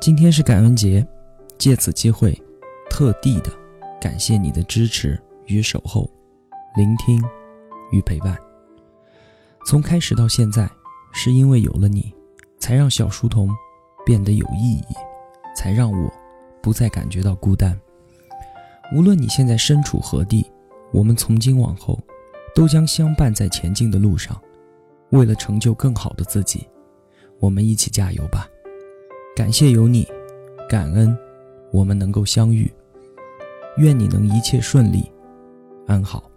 今天是感恩节，借此机会，特地的感谢你的支持与守候、聆听与陪伴。从开始到现在，是因为有了你，才让小书童变得有意义，才让我不再感觉到孤单。无论你现在身处何地，我们从今往后都将相伴在前进的路上。为了成就更好的自己，我们一起加油吧！感谢有你，感恩我们能够相遇。愿你能一切顺利，安好。